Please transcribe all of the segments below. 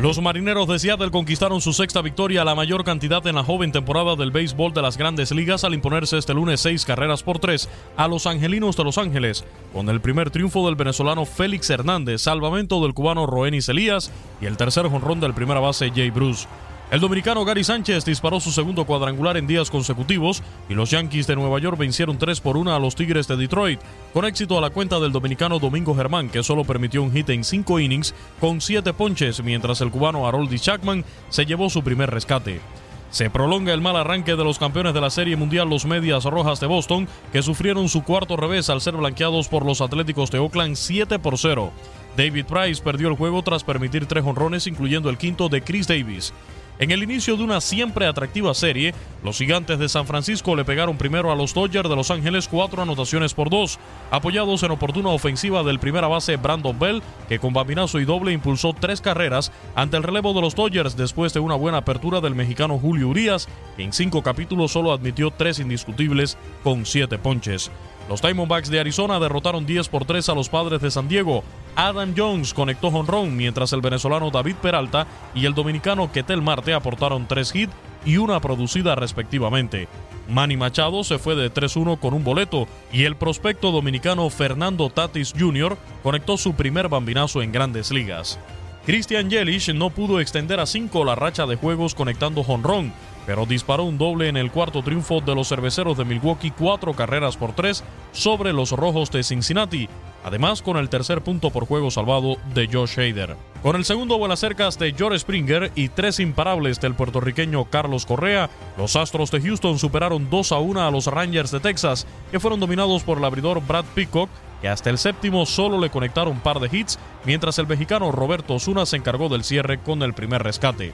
Los marineros de Seattle conquistaron su sexta victoria, la mayor cantidad en la joven temporada del béisbol de las grandes ligas, al imponerse este lunes seis carreras por tres a los angelinos de Los Ángeles, con el primer triunfo del venezolano Félix Hernández, salvamento del cubano Roenis Elías y el tercer jonrón del primera base Jay Bruce. El dominicano Gary Sánchez disparó su segundo cuadrangular en días consecutivos y los Yankees de Nueva York vencieron 3 por 1 a los Tigres de Detroit, con éxito a la cuenta del dominicano Domingo Germán, que solo permitió un hit en 5 innings con 7 ponches, mientras el cubano Haroldi Chapman se llevó su primer rescate. Se prolonga el mal arranque de los campeones de la Serie Mundial, los Medias Rojas de Boston, que sufrieron su cuarto revés al ser blanqueados por los Atléticos de Oakland 7 por 0. David Price perdió el juego tras permitir tres honrones, incluyendo el quinto de Chris Davis. En el inicio de una siempre atractiva serie, los gigantes de San Francisco le pegaron primero a los Dodgers de Los Ángeles cuatro anotaciones por dos, apoyados en oportuna ofensiva del primera base Brandon Bell, que con bambinazo y doble impulsó tres carreras ante el relevo de los Dodgers después de una buena apertura del mexicano Julio Urias, que en cinco capítulos solo admitió tres indiscutibles con siete ponches. Los Diamondbacks de Arizona derrotaron 10 por 3 a los Padres de San Diego. Adam Jones conectó honrón mientras el venezolano David Peralta y el dominicano Ketel Marte aportaron 3 hits y una producida respectivamente. Manny Machado se fue de 3-1 con un boleto y el prospecto dominicano Fernando Tatis Jr. conectó su primer bambinazo en grandes ligas. Christian Yelich no pudo extender a 5 la racha de juegos conectando honrón, pero disparó un doble en el cuarto triunfo de los cerveceros de Milwaukee, cuatro carreras por tres sobre los rojos de Cincinnati, además con el tercer punto por juego salvado de Josh Hader. Con el segundo vuelo cercas de George Springer y tres imparables del puertorriqueño Carlos Correa, los Astros de Houston superaron 2 a 1 a los Rangers de Texas, que fueron dominados por el abridor Brad Peacock, que hasta el séptimo solo le conectaron un par de hits, mientras el mexicano Roberto Osuna se encargó del cierre con el primer rescate.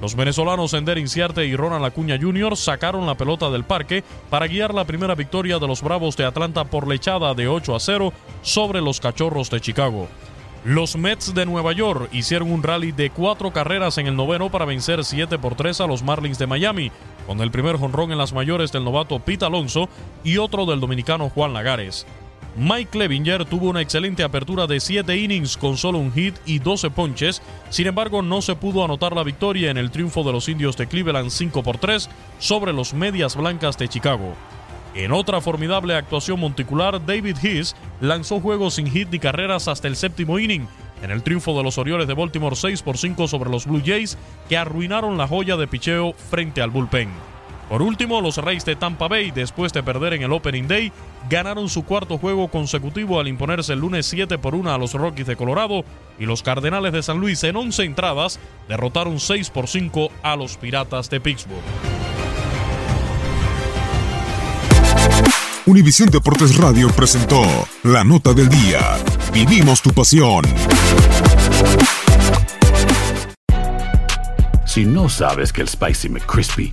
Los venezolanos Ender Inciarte y Ronald Acuña Jr. sacaron la pelota del parque para guiar la primera victoria de los Bravos de Atlanta por lechada de 8 a 0 sobre los Cachorros de Chicago. Los Mets de Nueva York hicieron un rally de cuatro carreras en el noveno para vencer 7 por 3 a los Marlins de Miami, con el primer jonrón en las mayores del novato Pete Alonso y otro del dominicano Juan Lagares. Mike Clevinger tuvo una excelente apertura de 7 innings con solo un hit y 12 ponches, sin embargo no se pudo anotar la victoria en el triunfo de los indios de Cleveland 5 por 3 sobre los Medias Blancas de Chicago. En otra formidable actuación monticular, David Heath lanzó juegos sin hit ni carreras hasta el séptimo inning, en el triunfo de los Orioles de Baltimore 6 por 5 sobre los Blue Jays, que arruinaron la joya de picheo frente al bullpen. Por último, los Reyes de Tampa Bay, después de perder en el Opening Day, ganaron su cuarto juego consecutivo al imponerse el lunes 7 por 1 a los Rockies de Colorado y los Cardenales de San Luis en 11 entradas derrotaron 6 por 5 a los Piratas de Pittsburgh. Univisión Deportes Radio presentó la nota del día. Vivimos tu pasión. Si no sabes que el Spicy McCrispy